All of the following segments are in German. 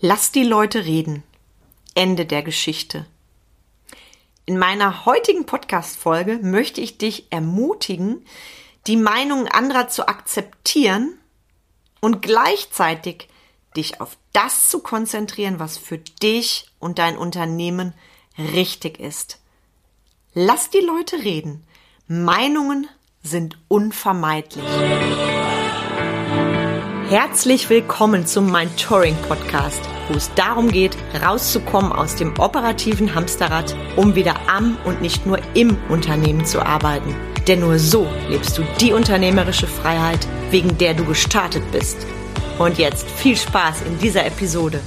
Lass die Leute reden. Ende der Geschichte. In meiner heutigen Podcast-Folge möchte ich dich ermutigen, die Meinungen anderer zu akzeptieren und gleichzeitig dich auf das zu konzentrieren, was für dich und dein Unternehmen richtig ist. Lass die Leute reden. Meinungen sind unvermeidlich. Herzlich willkommen zum Mentoring Podcast, wo es darum geht, rauszukommen aus dem operativen Hamsterrad, um wieder am und nicht nur im Unternehmen zu arbeiten. Denn nur so lebst du die unternehmerische Freiheit, wegen der du gestartet bist. Und jetzt viel Spaß in dieser Episode.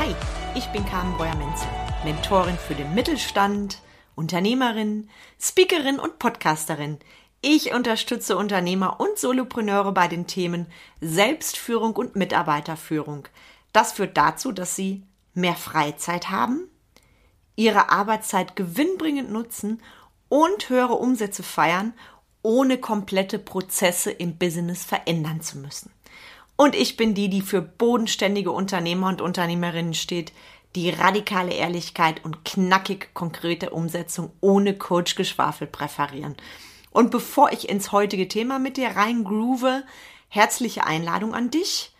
Hi, ich bin Carmen Breuer-Menzel, Mentorin für den Mittelstand, Unternehmerin, Speakerin und Podcasterin. Ich unterstütze Unternehmer und Solopreneure bei den Themen Selbstführung und Mitarbeiterführung. Das führt dazu, dass sie mehr Freizeit haben, ihre Arbeitszeit gewinnbringend nutzen und höhere Umsätze feiern, ohne komplette Prozesse im Business verändern zu müssen. Und ich bin die, die für bodenständige Unternehmer und Unternehmerinnen steht, die radikale Ehrlichkeit und knackig konkrete Umsetzung ohne Coach-Geschwafel präferieren. Und bevor ich ins heutige Thema mit dir reingroove, herzliche Einladung an dich.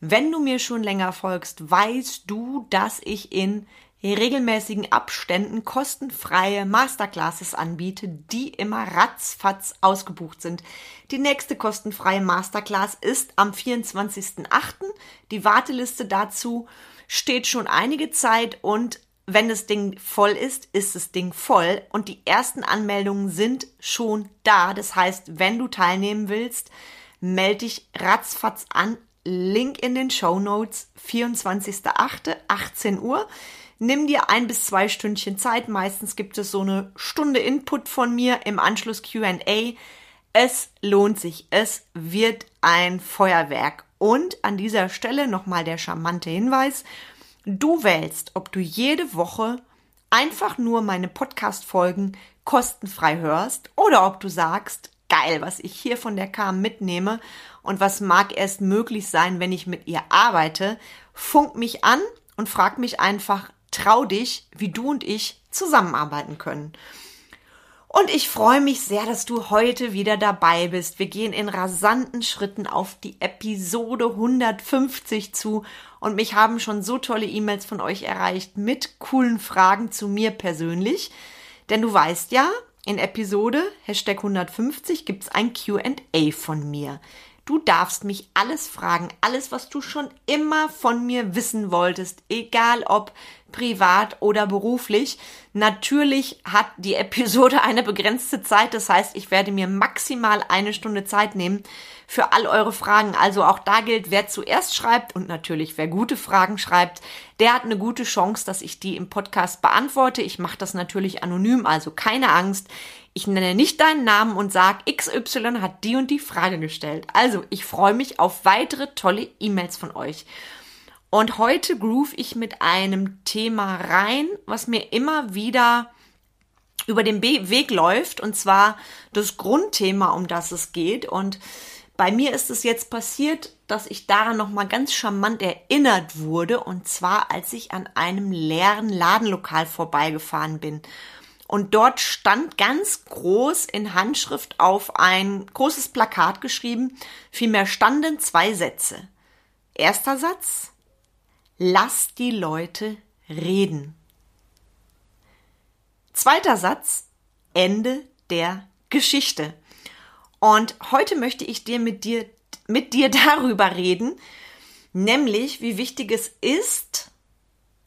Wenn du mir schon länger folgst, weißt du, dass ich in regelmäßigen Abständen kostenfreie Masterclasses anbiete, die immer ratzfatz ausgebucht sind. Die nächste kostenfreie Masterclass ist am 24.08. Die Warteliste dazu steht schon einige Zeit und wenn das Ding voll ist, ist das Ding voll und die ersten Anmeldungen sind schon da. Das heißt, wenn du teilnehmen willst, melde dich ratzfatz an. Link in den Show Notes, 24.08., 18 Uhr. Nimm dir ein bis zwei Stündchen Zeit. Meistens gibt es so eine Stunde Input von mir im Anschluss QA. Es lohnt sich. Es wird ein Feuerwerk. Und an dieser Stelle nochmal der charmante Hinweis. Du wählst, ob du jede Woche einfach nur meine Podcast-Folgen kostenfrei hörst oder ob du sagst, geil, was ich hier von der Kam mitnehme und was mag erst möglich sein, wenn ich mit ihr arbeite. Funk mich an und frag mich einfach, trau dich, wie du und ich zusammenarbeiten können. Und ich freue mich sehr, dass du heute wieder dabei bist. Wir gehen in rasanten Schritten auf die Episode 150 zu und mich haben schon so tolle E-Mails von euch erreicht mit coolen Fragen zu mir persönlich. Denn du weißt ja, in Episode Hashtag 150 gibt's ein QA von mir. Du darfst mich alles fragen, alles, was du schon immer von mir wissen wolltest, egal ob privat oder beruflich. Natürlich hat die Episode eine begrenzte Zeit, das heißt, ich werde mir maximal eine Stunde Zeit nehmen für all eure Fragen. Also auch da gilt, wer zuerst schreibt und natürlich wer gute Fragen schreibt, der hat eine gute Chance, dass ich die im Podcast beantworte. Ich mache das natürlich anonym, also keine Angst. Ich nenne nicht deinen Namen und sag, XY hat die und die Frage gestellt. Also, ich freue mich auf weitere tolle E-Mails von euch. Und heute groove ich mit einem Thema rein, was mir immer wieder über den Weg läuft, und zwar das Grundthema, um das es geht. Und bei mir ist es jetzt passiert, dass ich daran nochmal ganz charmant erinnert wurde, und zwar als ich an einem leeren Ladenlokal vorbeigefahren bin. Und dort stand ganz groß in Handschrift auf ein großes Plakat geschrieben, vielmehr standen zwei Sätze. Erster Satz, lass die Leute reden. Zweiter Satz, Ende der Geschichte. Und heute möchte ich dir mit dir, mit dir darüber reden, nämlich wie wichtig es ist,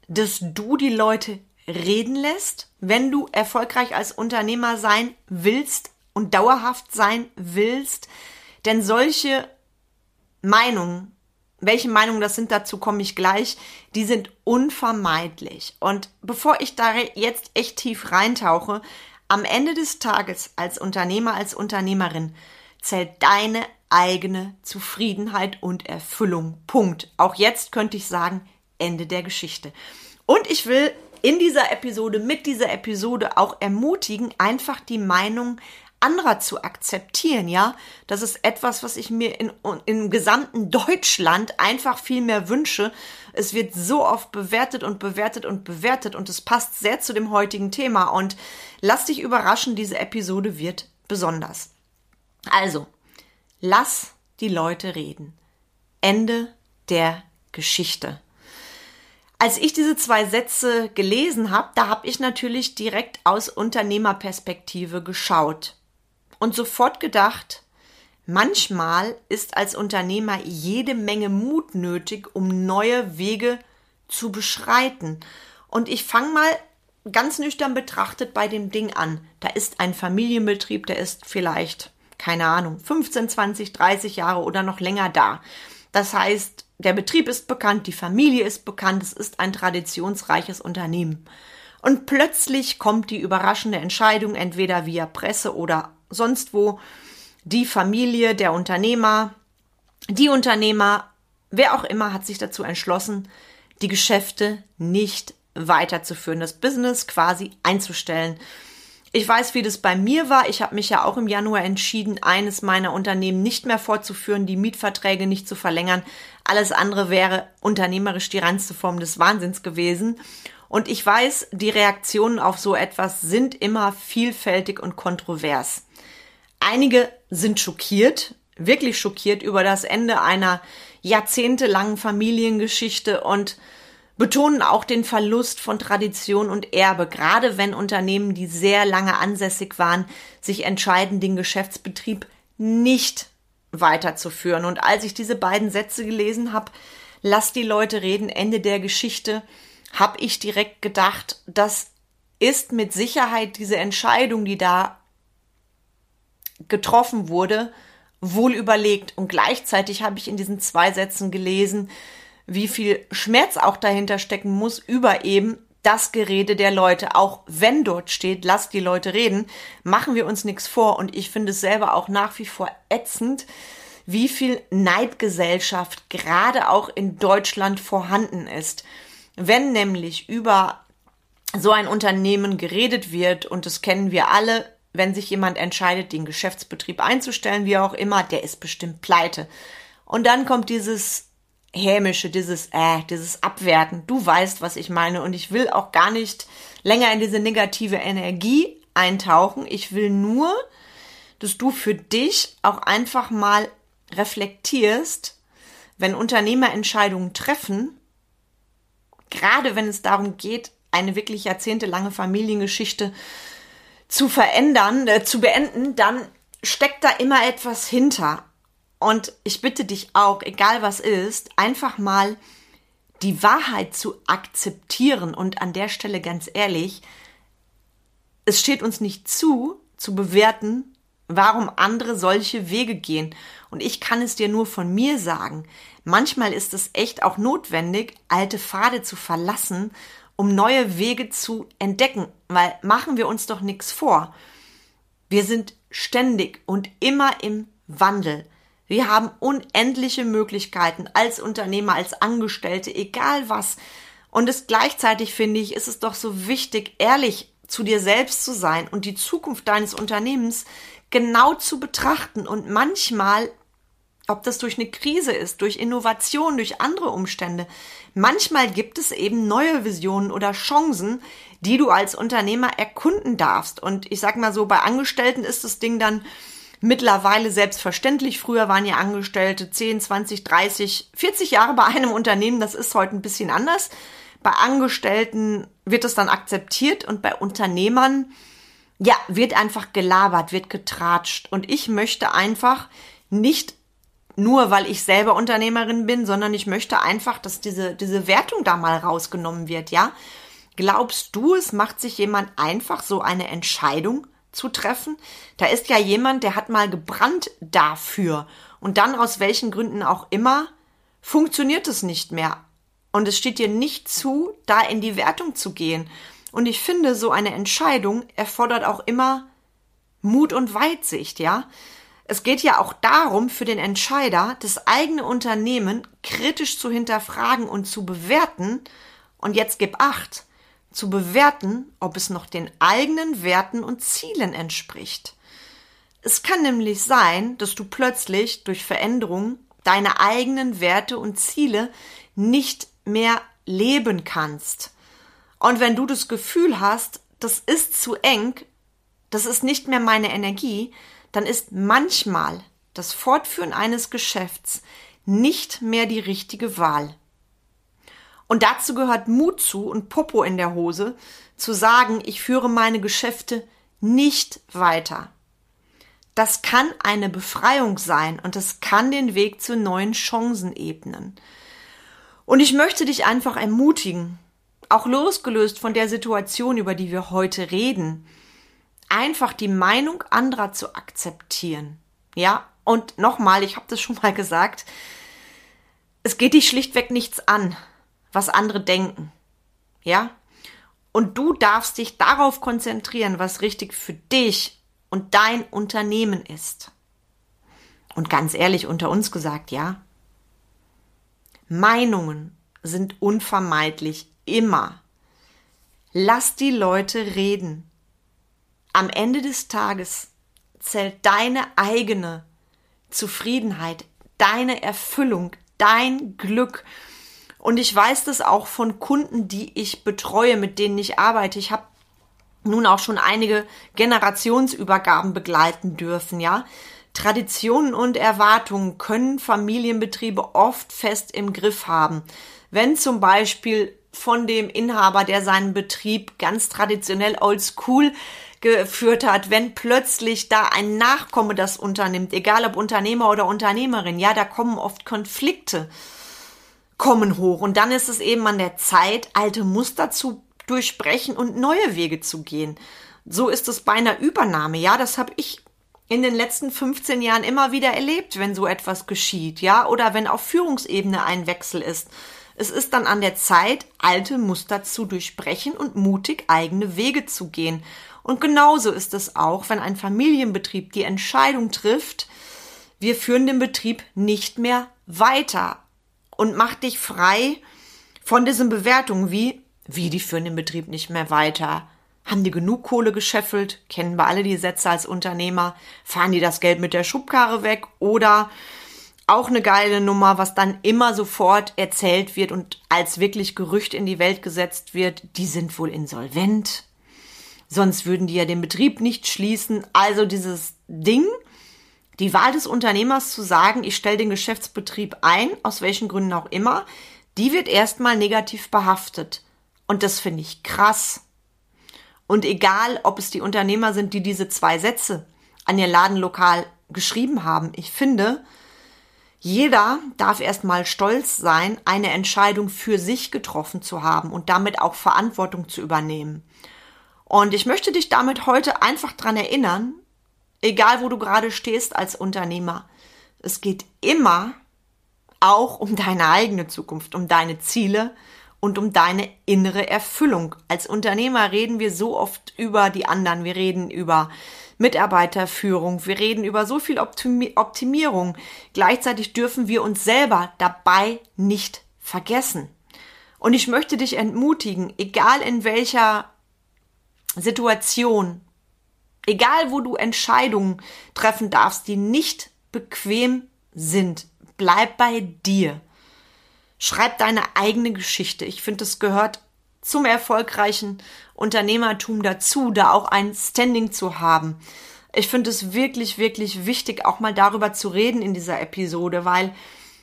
dass du die Leute reden lässt, wenn du erfolgreich als Unternehmer sein willst und dauerhaft sein willst. Denn solche Meinungen, welche Meinungen das sind, dazu komme ich gleich, die sind unvermeidlich. Und bevor ich da jetzt echt tief reintauche, am Ende des Tages als Unternehmer, als Unternehmerin zählt deine eigene Zufriedenheit und Erfüllung. Punkt. Auch jetzt könnte ich sagen, Ende der Geschichte. Und ich will in dieser Episode, mit dieser Episode auch ermutigen, einfach die Meinung anderer zu akzeptieren, ja. Das ist etwas, was ich mir in, im gesamten Deutschland einfach viel mehr wünsche. Es wird so oft bewertet und bewertet und bewertet und es passt sehr zu dem heutigen Thema und lass dich überraschen, diese Episode wird besonders. Also, lass die Leute reden. Ende der Geschichte. Als ich diese zwei Sätze gelesen habe, da habe ich natürlich direkt aus Unternehmerperspektive geschaut und sofort gedacht, manchmal ist als Unternehmer jede Menge Mut nötig, um neue Wege zu beschreiten. Und ich fange mal ganz nüchtern betrachtet bei dem Ding an. Da ist ein Familienbetrieb, der ist vielleicht, keine Ahnung, 15, 20, 30 Jahre oder noch länger da. Das heißt, der Betrieb ist bekannt, die Familie ist bekannt, es ist ein traditionsreiches Unternehmen. Und plötzlich kommt die überraschende Entscheidung, entweder via Presse oder sonst wo, die Familie, der Unternehmer, die Unternehmer, wer auch immer hat sich dazu entschlossen, die Geschäfte nicht weiterzuführen, das Business quasi einzustellen. Ich weiß, wie das bei mir war. Ich habe mich ja auch im Januar entschieden, eines meiner Unternehmen nicht mehr fortzuführen, die Mietverträge nicht zu verlängern. Alles andere wäre unternehmerisch die reinste Form des Wahnsinns gewesen. Und ich weiß, die Reaktionen auf so etwas sind immer vielfältig und kontrovers. Einige sind schockiert, wirklich schockiert über das Ende einer jahrzehntelangen Familiengeschichte und betonen auch den Verlust von Tradition und Erbe, gerade wenn Unternehmen, die sehr lange ansässig waren, sich entscheiden, den Geschäftsbetrieb nicht weiterzuführen. Und als ich diese beiden Sätze gelesen habe, lass die Leute reden, Ende der Geschichte, habe ich direkt gedacht, das ist mit Sicherheit diese Entscheidung, die da getroffen wurde, wohl überlegt. Und gleichzeitig habe ich in diesen zwei Sätzen gelesen, wie viel Schmerz auch dahinter stecken muss über eben das Gerede der Leute. Auch wenn dort steht, lass die Leute reden, machen wir uns nichts vor. Und ich finde es selber auch nach wie vor ätzend, wie viel Neidgesellschaft gerade auch in Deutschland vorhanden ist. Wenn nämlich über so ein Unternehmen geredet wird, und das kennen wir alle, wenn sich jemand entscheidet, den Geschäftsbetrieb einzustellen, wie auch immer, der ist bestimmt pleite. Und dann kommt dieses hämische, dieses äh, dieses Abwerten. Du weißt, was ich meine und ich will auch gar nicht länger in diese negative Energie eintauchen. Ich will nur, dass du für dich auch einfach mal reflektierst, wenn Unternehmer Entscheidungen treffen, gerade wenn es darum geht, eine wirklich jahrzehntelange Familiengeschichte zu verändern, äh, zu beenden, dann steckt da immer etwas hinter. Und ich bitte dich auch, egal was ist, einfach mal die Wahrheit zu akzeptieren. Und an der Stelle ganz ehrlich, es steht uns nicht zu, zu bewerten, warum andere solche Wege gehen. Und ich kann es dir nur von mir sagen. Manchmal ist es echt auch notwendig, alte Pfade zu verlassen, um neue Wege zu entdecken. Weil machen wir uns doch nichts vor. Wir sind ständig und immer im Wandel. Wir haben unendliche Möglichkeiten als Unternehmer, als Angestellte, egal was. Und es gleichzeitig finde ich, ist es doch so wichtig, ehrlich zu dir selbst zu sein und die Zukunft deines Unternehmens genau zu betrachten und manchmal ob das durch eine Krise ist, durch Innovation, durch andere Umstände. Manchmal gibt es eben neue Visionen oder Chancen, die du als Unternehmer erkunden darfst. Und ich sag mal so, bei Angestellten ist das Ding dann mittlerweile selbstverständlich. Früher waren ja Angestellte 10, 20, 30, 40 Jahre bei einem Unternehmen. Das ist heute ein bisschen anders. Bei Angestellten wird es dann akzeptiert und bei Unternehmern, ja, wird einfach gelabert, wird getratscht. Und ich möchte einfach nicht nur, weil ich selber Unternehmerin bin, sondern ich möchte einfach, dass diese, diese Wertung da mal rausgenommen wird, ja. Glaubst du, es macht sich jemand einfach so eine Entscheidung zu treffen. Da ist ja jemand, der hat mal gebrannt dafür. Und dann aus welchen Gründen auch immer, funktioniert es nicht mehr. Und es steht dir nicht zu, da in die Wertung zu gehen. Und ich finde, so eine Entscheidung erfordert auch immer Mut und Weitsicht, ja. Es geht ja auch darum, für den Entscheider das eigene Unternehmen kritisch zu hinterfragen und zu bewerten. Und jetzt gib acht zu bewerten, ob es noch den eigenen Werten und Zielen entspricht. Es kann nämlich sein, dass du plötzlich durch Veränderung deine eigenen Werte und Ziele nicht mehr leben kannst. Und wenn du das Gefühl hast, das ist zu eng, das ist nicht mehr meine Energie, dann ist manchmal das Fortführen eines Geschäfts nicht mehr die richtige Wahl. Und dazu gehört Mut zu und Popo in der Hose, zu sagen, ich führe meine Geschäfte nicht weiter. Das kann eine Befreiung sein und es kann den Weg zu neuen Chancen ebnen. Und ich möchte dich einfach ermutigen, auch losgelöst von der Situation, über die wir heute reden, einfach die Meinung anderer zu akzeptieren. Ja, und nochmal, ich habe das schon mal gesagt, es geht dich schlichtweg nichts an, was andere denken. Ja? Und du darfst dich darauf konzentrieren, was richtig für dich und dein Unternehmen ist. Und ganz ehrlich unter uns gesagt, ja, Meinungen sind unvermeidlich immer. Lass die Leute reden. Am Ende des Tages zählt deine eigene Zufriedenheit, deine Erfüllung, dein Glück. Und ich weiß das auch von Kunden, die ich betreue, mit denen ich arbeite. Ich habe nun auch schon einige Generationsübergaben begleiten dürfen, ja. Traditionen und Erwartungen können Familienbetriebe oft fest im Griff haben. Wenn zum Beispiel von dem Inhaber, der seinen Betrieb ganz traditionell oldschool geführt hat, wenn plötzlich da ein Nachkomme das unternimmt, egal ob Unternehmer oder Unternehmerin, ja, da kommen oft Konflikte kommen hoch und dann ist es eben an der Zeit, alte Muster zu durchbrechen und neue Wege zu gehen. So ist es bei einer Übernahme, ja, das habe ich in den letzten 15 Jahren immer wieder erlebt, wenn so etwas geschieht, ja, oder wenn auf Führungsebene ein Wechsel ist. Es ist dann an der Zeit, alte Muster zu durchbrechen und mutig eigene Wege zu gehen. Und genauso ist es auch, wenn ein Familienbetrieb die Entscheidung trifft, wir führen den Betrieb nicht mehr weiter und macht dich frei von diesen Bewertungen wie, wie die führen den Betrieb nicht mehr weiter. Haben die genug Kohle gescheffelt? Kennen wir alle die Sätze als Unternehmer? Fahren die das Geld mit der Schubkarre weg? Oder auch eine geile Nummer, was dann immer sofort erzählt wird und als wirklich Gerücht in die Welt gesetzt wird, die sind wohl insolvent. Sonst würden die ja den Betrieb nicht schließen. Also dieses Ding, die Wahl des Unternehmers zu sagen, ich stelle den Geschäftsbetrieb ein, aus welchen Gründen auch immer, die wird erstmal negativ behaftet. Und das finde ich krass. Und egal, ob es die Unternehmer sind, die diese zwei Sätze an ihr Ladenlokal geschrieben haben, ich finde, jeder darf erstmal stolz sein, eine Entscheidung für sich getroffen zu haben und damit auch Verantwortung zu übernehmen. Und ich möchte dich damit heute einfach dran erinnern, egal wo du gerade stehst als Unternehmer, es geht immer auch um deine eigene Zukunft, um deine Ziele und um deine innere Erfüllung. Als Unternehmer reden wir so oft über die anderen, wir reden über Mitarbeiterführung, wir reden über so viel Optimi Optimierung. Gleichzeitig dürfen wir uns selber dabei nicht vergessen. Und ich möchte dich entmutigen, egal in welcher Situation, egal wo du Entscheidungen treffen darfst, die nicht bequem sind, bleib bei dir. Schreib deine eigene Geschichte. Ich finde, es gehört zum erfolgreichen Unternehmertum dazu, da auch ein Standing zu haben. Ich finde es wirklich, wirklich wichtig, auch mal darüber zu reden in dieser Episode, weil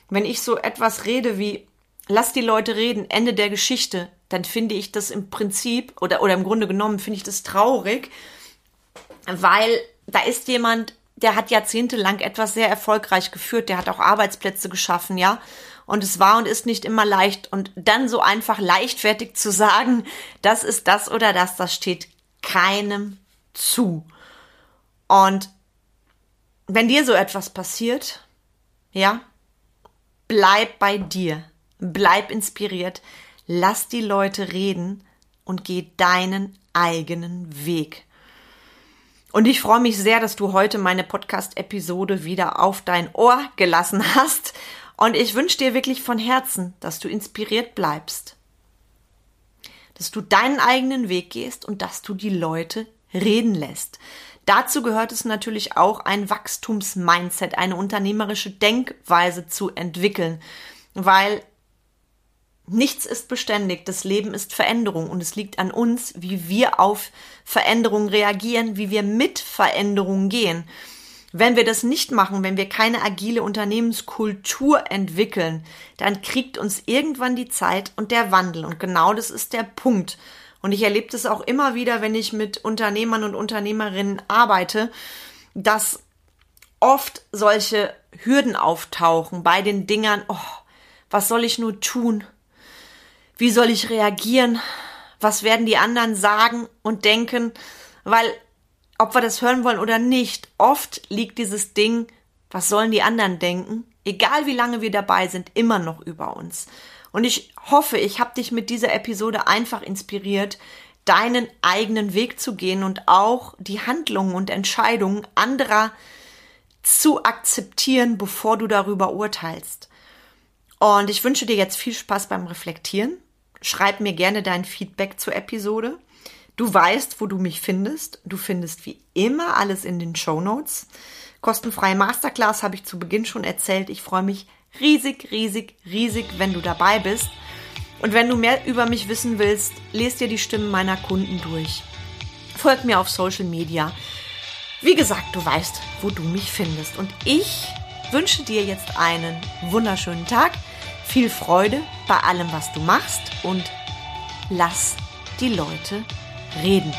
wenn ich so etwas rede wie lass die Leute reden, Ende der Geschichte, dann finde ich das im Prinzip oder, oder im Grunde genommen finde ich das traurig, weil da ist jemand, der hat jahrzehntelang etwas sehr erfolgreich geführt, der hat auch Arbeitsplätze geschaffen, ja, und es war und ist nicht immer leicht. Und dann so einfach leichtfertig zu sagen, das ist das oder das, das steht keinem zu. Und wenn dir so etwas passiert, ja, bleib bei dir, bleib inspiriert, lass die Leute reden und geh deinen eigenen Weg. Und ich freue mich sehr, dass du heute meine Podcast-Episode wieder auf dein Ohr gelassen hast und ich wünsche dir wirklich von Herzen, dass du inspiriert bleibst, dass du deinen eigenen Weg gehst und dass du die Leute reden lässt. Dazu gehört es natürlich auch, ein Wachstumsmindset, eine unternehmerische Denkweise zu entwickeln, weil nichts ist beständig, das Leben ist Veränderung und es liegt an uns, wie wir auf Veränderungen reagieren, wie wir mit Veränderungen gehen. Wenn wir das nicht machen, wenn wir keine agile Unternehmenskultur entwickeln, dann kriegt uns irgendwann die Zeit und der Wandel. Und genau das ist der Punkt. Und ich erlebe das auch immer wieder, wenn ich mit Unternehmern und Unternehmerinnen arbeite, dass oft solche Hürden auftauchen bei den Dingern, oh, was soll ich nur tun? Wie soll ich reagieren? Was werden die anderen sagen und denken? Weil ob wir das hören wollen oder nicht, oft liegt dieses Ding, was sollen die anderen denken, egal wie lange wir dabei sind, immer noch über uns. Und ich hoffe, ich habe dich mit dieser Episode einfach inspiriert, deinen eigenen Weg zu gehen und auch die Handlungen und Entscheidungen anderer zu akzeptieren, bevor du darüber urteilst. Und ich wünsche dir jetzt viel Spaß beim Reflektieren. Schreib mir gerne dein Feedback zur Episode. Du weißt, wo du mich findest. Du findest wie immer alles in den Show Notes. Kostenfreie Masterclass habe ich zu Beginn schon erzählt. Ich freue mich riesig, riesig, riesig, wenn du dabei bist. Und wenn du mehr über mich wissen willst, lest dir die Stimmen meiner Kunden durch. Folg mir auf Social Media. Wie gesagt, du weißt, wo du mich findest. Und ich wünsche dir jetzt einen wunderschönen Tag, viel Freude bei allem, was du machst und lass die Leute reden.